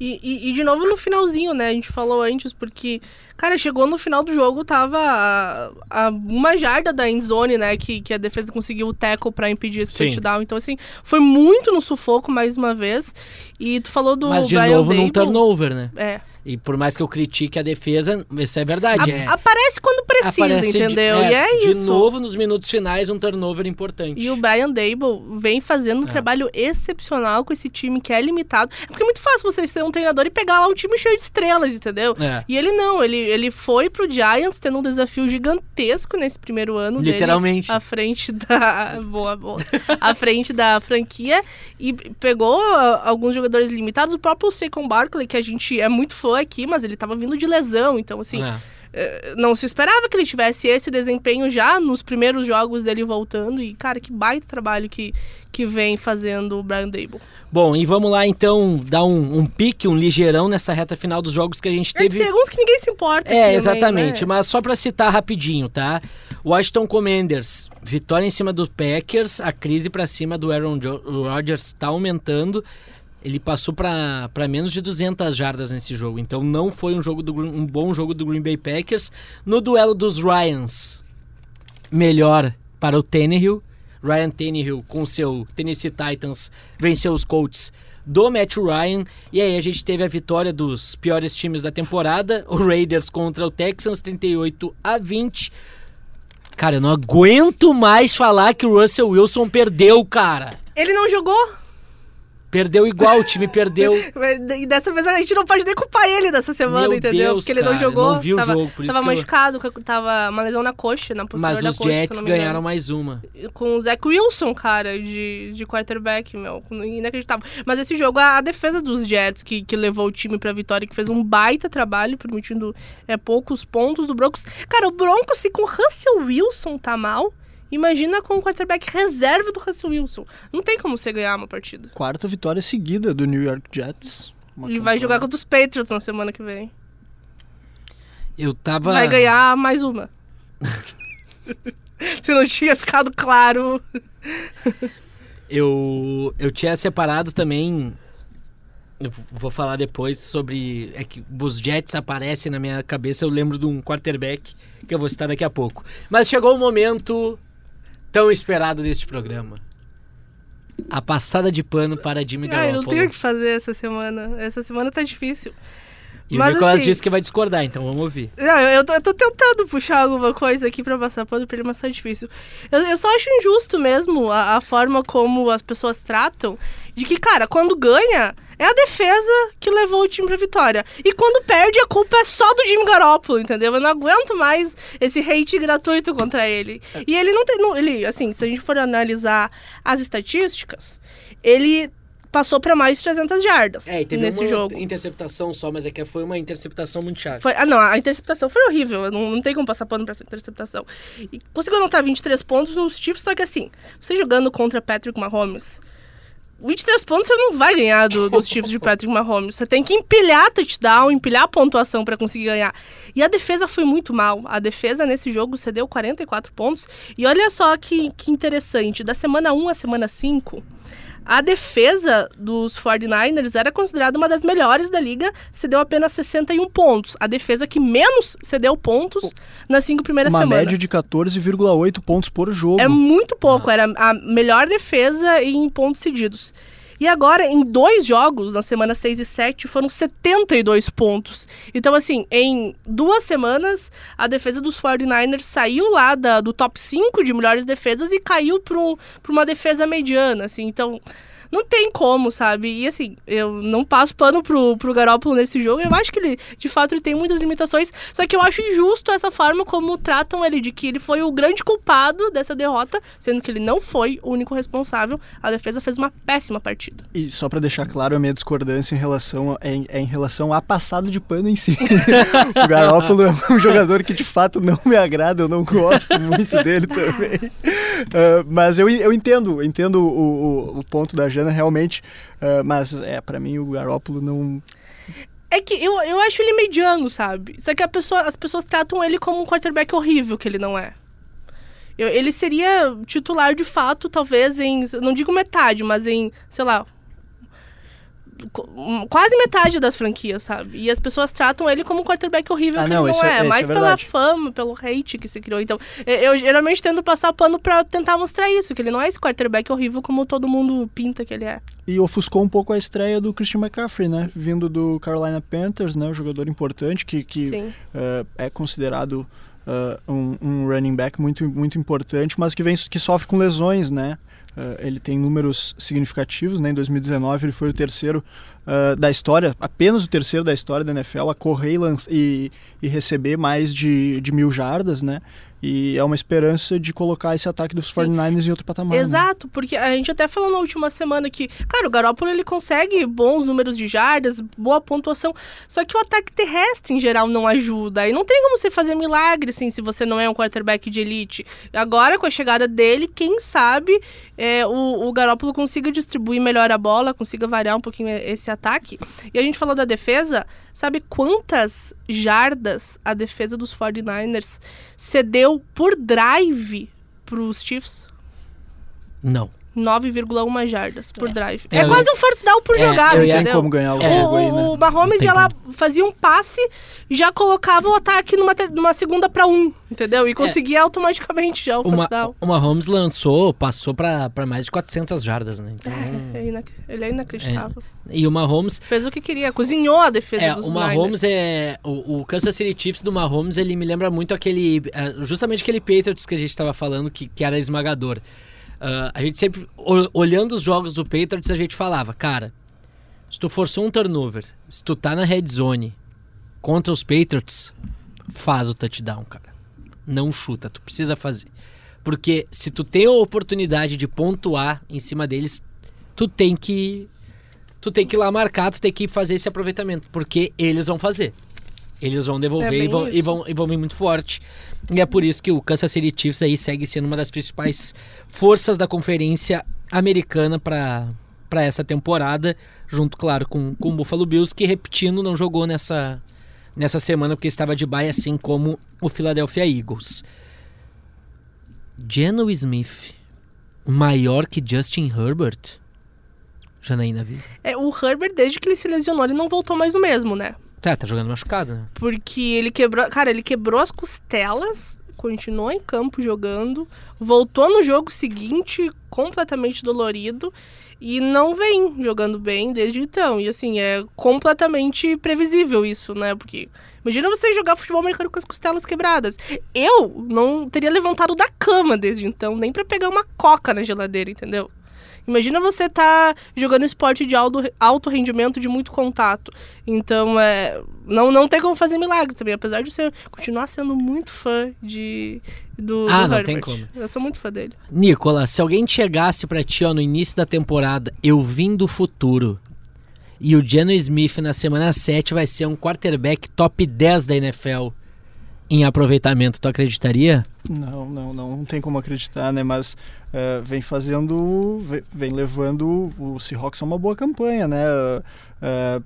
E, e, e, de novo no finalzinho, né? A gente falou antes, porque, cara, chegou no final do jogo, tava a, a uma jarda da endzone, né? Que, que a defesa conseguiu o tackle pra impedir esse Sim. touchdown. Então, assim, foi muito no sufoco mais uma vez. E tu falou do Mas de Brian novo num Dable. turnover, né? É. E por mais que eu critique a defesa, isso é verdade. A- é. Aparece quando precisa, Aparece de- entendeu? é, e é De isso. novo, nos minutos finais, um turnover importante. E o Brian Dable vem fazendo um É. trabalho excepcional com esse time que é limitado. É porque é muito fácil você ser um treinador e pegar lá um time cheio de estrelas, entendeu? É. E ele não, ele, ele foi pro Giants tendo um desafio gigantesco nesse primeiro ano dele. Literalmente. À frente da. Boa, boa. à frente da franquia. E pegou ah, alguns jogadores limitados. O próprio Saquon Barkley, que a gente é muito fã aqui, mas ele tava vindo de lesão. Então, assim, É. eh, não se esperava que ele tivesse esse desempenho já nos primeiros jogos dele voltando. E, cara, que baita trabalho que, que vem fazendo o Brian Dable. Bom, e vamos lá então dar um, um pique, um ligeirão nessa reta final dos jogos que a gente É teve. tem alguns que ninguém se importa. É, aqui exatamente. também, né? Mas só pra citar rapidinho, tá? Washington Commanders, vitória em cima do Packers, a crise pra cima do Aaron Rodgers tá aumentando. Ele passou pra menos de 200 jardas nesse jogo, então não foi um jogo do um bom jogo do Green Bay Packers. No duelo dos Ryans, melhor para o Tannehill. Ryan Tannehill com seu Tennessee Titans venceu os Colts do Matt Ryan. E aí a gente teve a vitória dos piores times da temporada, o Raiders contra o Texans 38 a 20. Cara, eu não aguento mais falar que o Russell Wilson perdeu, cara. Ele não jogou? Perdeu igual, o time perdeu. E dessa vez a gente não pode nem culpar ele dessa semana, Meu entendeu? Deus, Porque ele não cara, jogou. não vi o tava, jogo, por isso tava eu- machucado, com- tava uma lesão na coxa, na posterior Mas da os coxa, Jets não ganharam mais uma. com o Zach Wilson, cara, de, de quarterback, meu. Inacreditável. Mas esse jogo, a, a defesa dos Jets, que, que levou o time pra vitória, que fez um baita trabalho, permitindo é, poucos pontos do Broncos. Cara, o Broncos, se com o Russell Wilson tá mal, imagina com o quarterback reserva do Russell Wilson. Não tem como você ganhar uma partida. Quarta vitória seguida do New York Jets. Uma Ele vai jogar contra os Patriots na semana que vem. Eu tava. Vai ganhar mais uma. se não tinha ficado claro. Eu, eu tinha separado também. Eu vou falar depois sobre. É que os Jets aparecem na minha cabeça, eu lembro de um quarterback que eu vou citar daqui a pouco. Mas chegou o momento tão esperado deste programa. A passada de pano para Jimmy Ah, eu não Garoppolo. tenho o que fazer essa semana. Essa semana tá difícil. E Mas o Nicolas assim- disse que vai discordar, então vamos ouvir. Não, eu, eu tô, eu tô tentando puxar alguma coisa aqui pra passar pano pra ele, mas tá difícil. Eu, eu só acho injusto mesmo a, a forma como as pessoas tratam de que, cara, quando ganha, é a defesa que levou o time pra vitória. E quando perde, a culpa é só do Jimmy Garoppolo, entendeu? Eu não aguento mais esse hate gratuito contra ele. E ele não tem. não- ele, assim, se a gente for analisar as estatísticas, ele passou pra mais de 300 jardas É, e teve nesse uma jogo. interceptação só, mas é que foi uma interceptação muito chave. Foi- ah, não, a interceptação foi horrível. Não, não tem como passar pano pra essa interceptação. E conseguiu anotar 23 pontos nos Chiefs, só que assim, você jogando contra Patrick Mahomes, 23 pontos você não vai ganhar do- dos Chiefs de Patrick Mahomes. Você tem que empilhar touchdown, empilhar pontuação pra conseguir ganhar. E a defesa foi muito mal. A defesa nesse jogo cedeu 44 pontos. E olha só que, que interessante, da semana 1 à semana 5, a defesa dos 49ers era considerada uma das melhores da liga, cedeu apenas 61 pontos. A defesa que menos cedeu pontos nas cinco primeiras Uma semanas. média de 14,8 pontos por jogo. É muito pouco, era a melhor defesa em pontos cedidos. E agora, em dois jogos, na semana 6 e 7, foram 72 pontos. Então, assim, em duas semanas, a defesa dos 49ers saiu lá da- do top 5 de melhores defesas e caiu para um, uma defesa mediana, assim. Então, não tem como, sabe? E, assim, eu não passo pano pro, pro Garoppolo nesse jogo. Eu acho que ele, de fato, ele tem muitas limitações. Só que eu acho injusto essa forma como tratam ele, de que ele foi o grande culpado dessa derrota, sendo que ele não foi o único responsável. A defesa fez uma péssima partida. E só pra deixar claro, a minha discordância em relação é, em- é em relação a passado de pano em si. o Garópolo é um jogador que de fato não me agrada, eu não gosto muito dele também. Ah, mas eu, eu entendo, entendo o, o, o ponto da Jana realmente, ah, mas é, para mim o Garópolo não. É que eu, eu acho ele mediano, sabe? Só que a pessoa, as pessoas tratam ele como um quarterback horrível, que ele não é. Eu- ele seria titular de fato, talvez em. Não digo metade, mas em, sei lá. Quase metade das franquias, sabe? E as pessoas tratam ele como um quarterback horrível Ah, que não, ele não é- é. isso é mais pela fama, pelo hate que se criou. Então, eu, geralmente tento passar pano pra tentar mostrar isso, que ele não é esse quarterback horrível como todo mundo pinta que ele é. E ofuscou um pouco a estreia do Christian McCaffrey, né? Vindo do Carolina Panthers, né? Um jogador importante que, que eh, é considerado eh, um, um running back muito, muito importante, mas que, vem, que sofre com lesões, né? Eh, ele tem números significativos, né? Em 2019 ele foi o terceiro eh, da história, apenas o terceiro da história da NFL a correr e, e, e receber mais de, de mil jardas, né? E é uma esperança de colocar esse ataque dos Sim. 49ers em outro patamar. né? Exato, porque a gente até falou na última semana que, cara, o Garoppolo ele consegue bons números de jardas, boa pontuação, só que o ataque terrestre em geral não ajuda. E não tem como você fazer milagre assim se você não é um quarterback de elite. Agora, com a chegada dele, quem sabe é, o, o Garoppolo consiga distribuir melhor a bola, consiga variar um pouquinho esse ataque. E a gente falou da defesa, sabe quantas jardas a defesa dos 49ers cedeu por drive pros Chiefs? Não. 9,1 jardas por drive. É, É, quase um first down por é, jogada, eu ia- Tem entendeu? como ganhar o É. jogo aí, né? O, Mahomes, tem ela fazia um passe, já colocava o ataque numa, numa segunda pra um, entendeu? E conseguia automaticamente já o first Uma, down. o Mahomes lançou, passou pra, pra mais de 400 jardas, né? Então, É, é ele é inacreditável. E o Mahomes Fez o que queria, cozinhou a defesa É, dos o Niners. Mahomes é. O, o Kansas City Chiefs do Mahomes, ele me lembra muito aquele. é, Justamente aquele Patriots que a gente tava falando, que, que era esmagador. Ah, a gente sempre, olhando os jogos do Patriots, a gente falava, cara, se tu forçou um turnover, se tu tá na red zone contra os Patriots, faz o touchdown, cara. Não chuta, tu precisa fazer. Porque se tu tem a oportunidade de pontuar em cima deles, tu tem que tu tem que ir lá marcar, tu tem que fazer esse aproveitamento, porque eles vão fazer. Eles vão devolver É e, vão, e, isso. vão, e vão vir muito forte. E é por isso que o Kansas City Chiefs aí segue sendo uma das principais forças da conferência americana para para essa temporada, junto, claro, com, com o Buffalo Bills, que, repetindo, não jogou nessa, nessa semana porque estava de bye, assim como o Philadelphia Eagles. Geno Smith, maior que Justin Herbert? Janaína viu. É, o Herbert, desde que ele se lesionou, ele não voltou mais o mesmo, né? Tá, tá jogando machucado? Porque ele quebrou. Cara, ele quebrou as costelas, continuou em campo jogando, voltou no jogo seguinte completamente dolorido e não vem jogando bem desde então. E assim, é completamente previsível isso, né? Porque imagina você jogar futebol americano com as costelas quebradas. Eu não teria levantado da cama desde então, nem pra pegar uma coca na geladeira, entendeu? Imagina você tá jogando esporte de alto, alto rendimento, de muito contato. Então, é, não, não tem como fazer milagre também. Apesar de você continuar sendo muito fã de, do, Ah, do não Herbert. tem como. Eu sou muito fã dele. Nicolas, se alguém chegasse pra ti ó, no início da temporada, eu vim do futuro, e o Geno Smith na semana 7 vai ser um quarterback top 10 da NFL em aproveitamento, tu acreditaria? Não, não, não, não tem como acreditar, né? Mas eh, vem fazendo, vem, levando o Seahawks a uma boa campanha, né? Eh,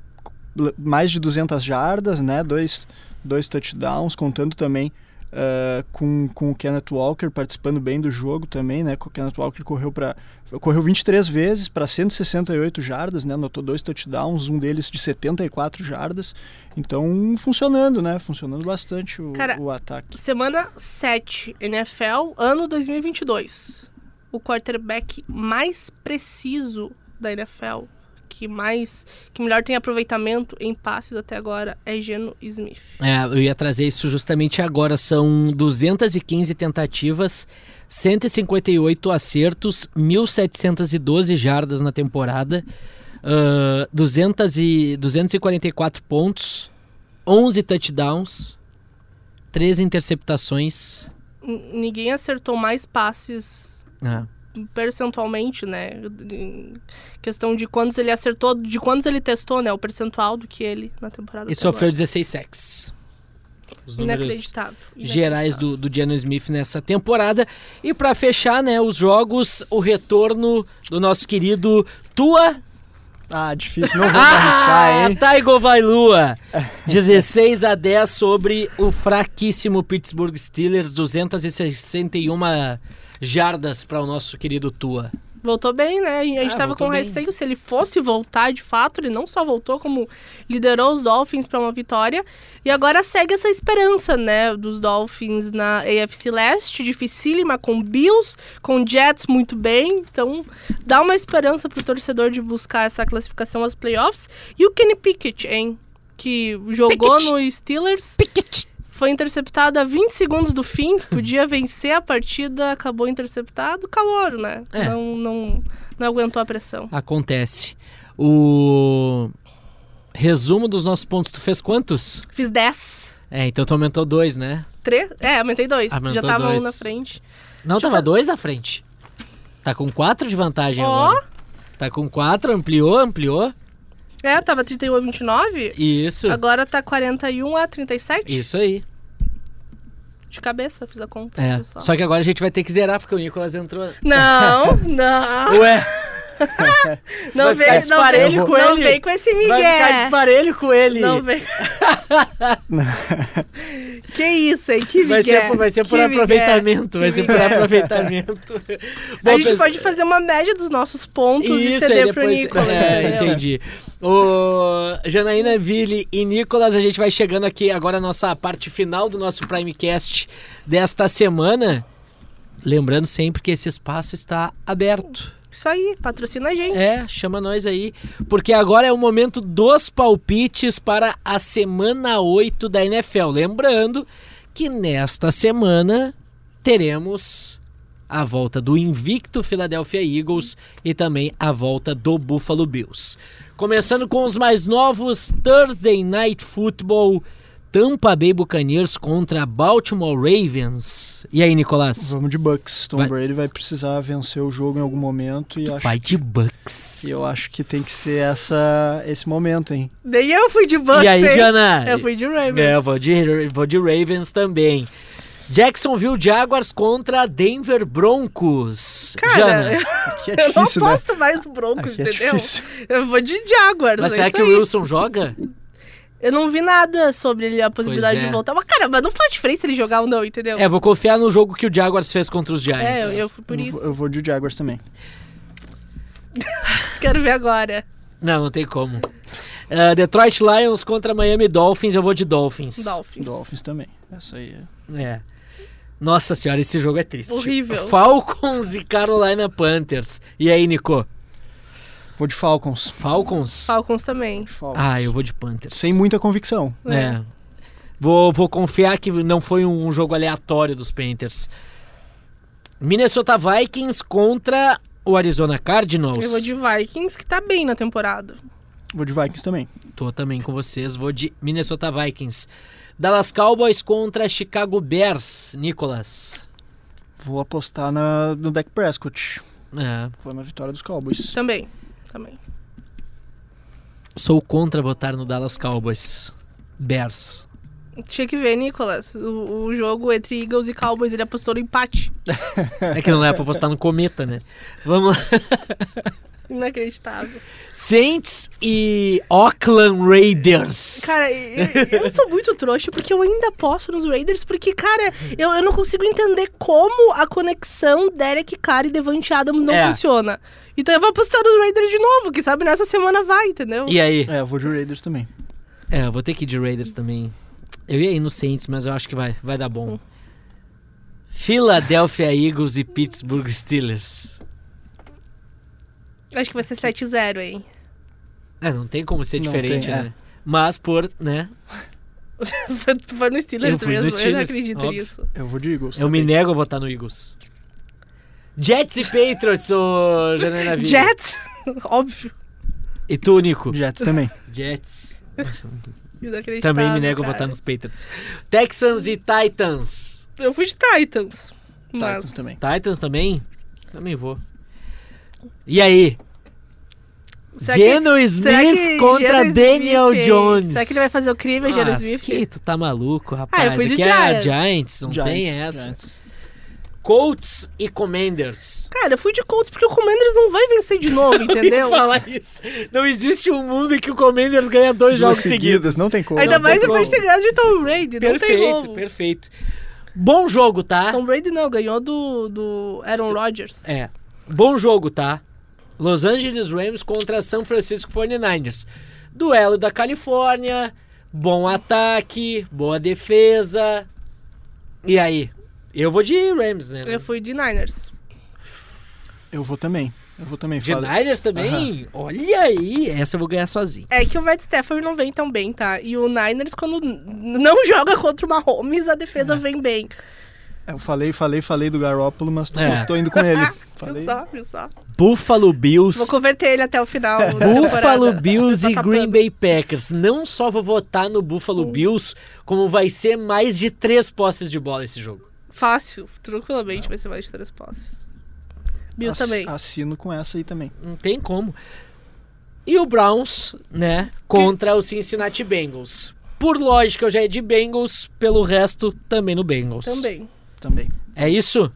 le- mais de 200 jardas, né? Dois, dois touchdowns, contando também eh, com, com o Kenneth Walker participando bem do jogo também, né? O Kenneth Walker correu para correu 23 vezes para 168 jardas, né? Anotou dois touchdowns, um deles de 74 jardas. Então, funcionando, né? Funcionando bastante o, Cara, o ataque. Semana 7, NFL, ano 2022. O quarterback mais preciso da NFL, que mais que melhor tem aproveitamento em passes até agora, é Geno Smith. É, eu ia trazer isso justamente agora. São 215 tentativas, 158 acertos, 1.712 jardas na temporada, ah, 200 e, 244 pontos, 11 touchdowns, 13 interceptações. N- Ninguém acertou mais passes Ah, percentualmente, né? Questão de quantos ele acertou, de quantos ele testou, né? O percentual do que ele na temporada. e sofreu agora. 16 sacks. Os números Inacreditável. gerais inacreditável. do, do Geno Smith nessa temporada. E para fechar, né, os jogos, o retorno do nosso querido Tua Ah, difícil, não vou arriscar, hein? Taigo Vailua. 16 a 10 sobre o fraquíssimo Pittsburgh Steelers, 261 jardas para o nosso querido Tua. Voltou bem, né? A gente Ah, tava voltou com bem. receio se ele fosse voltar de fato. Ele não só voltou, como liderou os Dolphins para uma vitória. E agora segue essa esperança, né? Dos Dolphins na AFC Leste, dificílima, com Bills, com Jets muito bem. Então, dá uma esperança pro torcedor de buscar essa classificação aos playoffs. E o Kenny Pickett, hein? Que jogou Pickett. no Steelers. Foi interceptado a 20 segundos do fim, podia vencer a partida, acabou interceptado. Calor, né? É. Não, não, não aguentou a pressão. Acontece. O resumo dos nossos pontos, tu fez quantos? Fiz 10. É, então tu aumentou dois, né? 3? É, aumentei dois. Aumentou Já tava dois. um na frente. Não, Deixa eu tava fa- dois na frente. Tá com quatro de vantagem Ó. agora. Tá com quatro, ampliou, ampliou. É, tava 31 a 29. Isso. Agora tá 41 a 37. Isso aí. De cabeça, fiz a conta. É. viu só. Só que agora a gente vai ter que zerar, porque o Nicolas entrou. Não, não. Ué, Não vem, não disparelho vem, com não ele. vem com esse vai ficar migué. disparelho com ele. Não vem. que isso, hein? Que vai, ser vai ser por aproveitamento. Vai ser por aproveitamento. A Bom, gente pessoal- pode fazer uma média dos nossos pontos e Isso, aí ceder pro depois. Nicolas. é, entendi. O Janaína, Ville e Nicolas, a gente vai chegando aqui agora a nossa parte final do nosso Primecast desta semana. Lembrando sempre que esse espaço está aberto. Isso aí, patrocina a gente. É, chama nós aí. Porque agora é o momento dos palpites para a semana 8 da NFL. Lembrando que nesta semana teremos a volta do invicto Philadelphia Eagles e também a volta do Buffalo Bills. Começando com os mais novos Thursday Night Football. Tampa Bay Buccaneers contra Baltimore Ravens. E aí, Nicolás? Vamos de Bucks. Tom Vai. Brady vai precisar vencer o jogo em algum momento e acho, Vai de Bucks. eu acho que tem que ser essa, esse momento, hein? Nem eu fui de Bucks, E aí, hein? Jana? Eu fui de Ravens. É, eu vou de, vou de Ravens também. Jacksonville Jaguars contra Denver Broncos. Cara, Jana, Aqui é eu não difícil, né? posso mais do Broncos, Aqui é entendeu? difícil. Eu vou de Jaguars. mas é será isso que o aí. Wilson joga? Eu não vi nada sobre ele, a possibilidade é. de voltar. Mas, cara, mas não faz diferença ele jogar ou não, entendeu? É, vou confiar no jogo que o Jaguars fez contra os É, Giants. eu, eu fui por Eu isso. vou- Eu vou de Jaguars também. Quero ver agora. Não, não tem como. Ah, Detroit Lions contra Miami Dolphins, eu vou de Dolphins. Dolphins. Dolphins também. Essa aí é. É. Nossa senhora, esse jogo é triste. Horrível. Falcons e Carolina Panthers. E aí, Nico? Vou de Falcons. Falcons? Falcons também. Falcons. Ah, eu vou de Panthers. Sem muita convicção. É. Vou, vou confiar que não foi um jogo aleatório dos Panthers. Minnesota Vikings contra o Arizona Cardinals. Eu vou de Vikings, que tá bem na temporada. Vou de Vikings também. Tô também com vocês, vou de Minnesota Vikings. Dallas Cowboys contra Chicago Bears, Nicolas. Vou apostar na, no Dak Prescott. É, Vou na vitória dos Cowboys. Também. Também. sou contra votar no Dallas Cowboys. Bears. Tinha que ver, Nicolas. O, o jogo entre Eagles e Cowboys, ele apostou no empate. É que não é pra postar no cometa, né? Vamos lá. Inacreditável. Saints e Oakland Raiders. Cara, eu, eu sou muito trouxa porque eu ainda aposto nos Raiders, porque, cara, eu, eu não consigo entender como a conexão Derek Carr e Devante Adams não É. funciona. Então eu vou apostar nos Raiders de novo, que sabe nessa semana vai, entendeu? E aí? É, eu vou de Raiders também. É, eu vou ter que ir de Raiders também. Eu ia ir no Saints, mas eu acho que vai, vai dar bom. Philadelphia Eagles e Pittsburgh Steelers. Acho que vai ser 7-0, hein? É, não tem como ser Não diferente, tem, é. né? Mas por, né? Tu foi no Steelers Eu fui no mesmo, eu não Steelers, acredito óbvio. nisso. Eu vou de Eagles. Eu me também. nego a votar no Eagles. Jets e Patriots, ô Janaína Vida. Jets? Óbvio. E tu, Nico? Jets também. Jets. Também me nego a cara. votar nos Patriots. Texans e Titans. Eu fui de Titans. Mas... Titans também. Titans também? Também vou. E aí? Será Geno Smith contra Geno Daniel Smith? Jones. Será que ele vai fazer o crime, Geno Nossa, Smith? que tu tá maluco, rapaz. Ah, eu fui de Aqui é a Giants. Giants, não Giants, tem essa. Giants. Colts e Commanders. Cara, eu fui de Colts porque o Commanders não vai vencer de novo, Eu ia entendeu? falar isso. Não existe um mundo em que o Commanders ganha dois Duas jogos seguidos. Não tem como. Ainda não mais depois de como. ter ganhado de Tom Brady. não tem Perfeito, como. perfeito. Bom jogo, tá? Tom Brady não, ganhou do, do Aaron Rodgers. É. bom jogo, tá? Los Angeles Rams contra São Francisco 49ers. Duelo da Califórnia, bom ataque, boa defesa. E aí? Eu vou de Rams, né? Eu fui de Niners. Eu vou também. Eu vou também. De Fala- Niners também? Olha aí, essa eu vou ganhar sozinho. É que o Matt Stafford não vem tão bem, tá? E o Niners, quando não joga contra o Mahomes, a defesa vem bem. Eu falei, falei, falei do Garópolo, mas tô, É. tô indo com ele. Falei. só, só. Buffalo Bills. Vou converter ele até o final Buffalo. Bills e Green pano. Bay Packers. Não só vou votar no Buffalo Bills, como vai ser mais de três posses de bola esse jogo. Fácil, tranquilamente vai ser mais de três passes. Bills Ass- também. Assino com essa aí também. Não tem como. E o Browns, né, contra o Cincinnati Bengals. Por lógica, eu já é de Bengals, pelo resto, também no Bengals. Também. Também. É isso?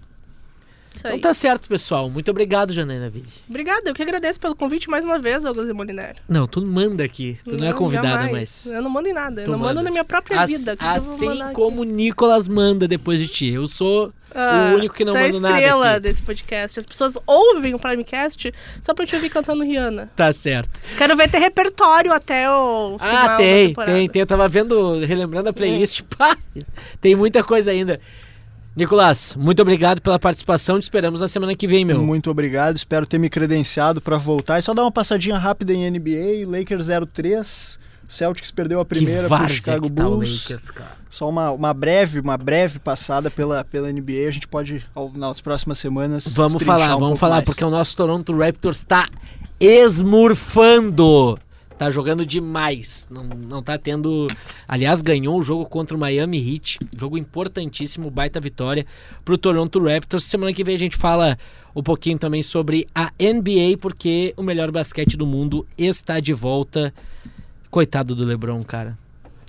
Isso aí. Então tá certo, pessoal. Muito obrigado, Janaina Ville. Obrigada, eu que agradeço pelo convite mais uma vez, Douglas e Moliner. Não, tu manda aqui. Tu não, é convidada, jamais. mas. Eu não mando em nada. Eu Tu não mando manda. na minha própria Ass- vida. Eu assim como o Nicolas manda depois de ti. Eu sou Ah, o único que não é a manda nada estrela aqui. desse podcast. As pessoas ouvem o Primecast só pra te ouvir cantando Rihanna. Tá certo. Quero ver ter repertório até o final Ah, da tem, tem, tem. Eu tava vendo, relembrando a playlist. Pá, tem muita coisa ainda. Nicolas, muito obrigado pela participação. Te esperamos na semana que vem, meu. Muito obrigado, espero ter me credenciado para voltar. E só dar uma passadinha rápida em NBA, Lakers 03, Celtics perdeu a primeira várzea Chicago que tá o Bulls. Lakers, cara. Só uma, uma breve, uma breve passada pela, pela NBA, a gente pode ao- nas próximas semanas Vamos falar, um vamos falar, mais. porque o nosso Toronto Raptors está esmurfando. Tá jogando demais. Não, não tá tendo. Aliás, ganhou o jogo contra o Miami Heat. Jogo importantíssimo, baita vitória pro Toronto Raptors. Semana que vem a gente fala um pouquinho também sobre a NBA, porque o melhor basquete do mundo está de volta. Coitado do LeBron, cara.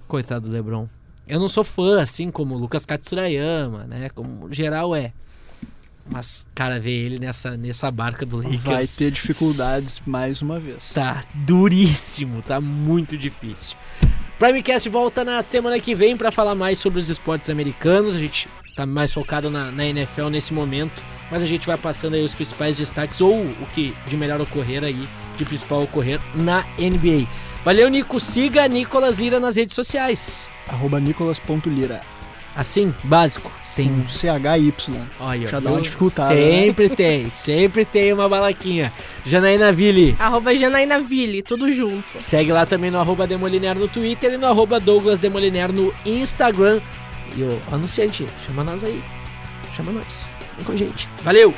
Coitado do LeBron. Eu não sou fã, assim como o Lucas Katsurayama, né? Como geral é. Mas, cara, ver ele nessa, nessa barca do Lakers vai ter dificuldades mais uma vez. tá duríssimo, tá muito difícil. Primecast volta na semana que vem para falar mais sobre os esportes americanos. A gente tá mais focado na, na NFL nesse momento, mas a gente vai passando aí os principais destaques ou o que de melhor ocorrer aí, de principal ocorrer na NBA. Valeu, Nico. Siga Nicolas Lira nas redes sociais. Arroba nicolas.lira, Assim, básico, sem com CHY. Olha, Já dá uma dificultada, né? Sempre tem, sempre tem uma balaquinha. Janaína Ville, Arroba Janaína Ville, tudo junto. segue lá também no arroba Demoliner no Twitter e no arroba Douglas Demoliner no Instagram. E o anunciante, chama nós aí. Chama nós. Vem com a gente. Valeu!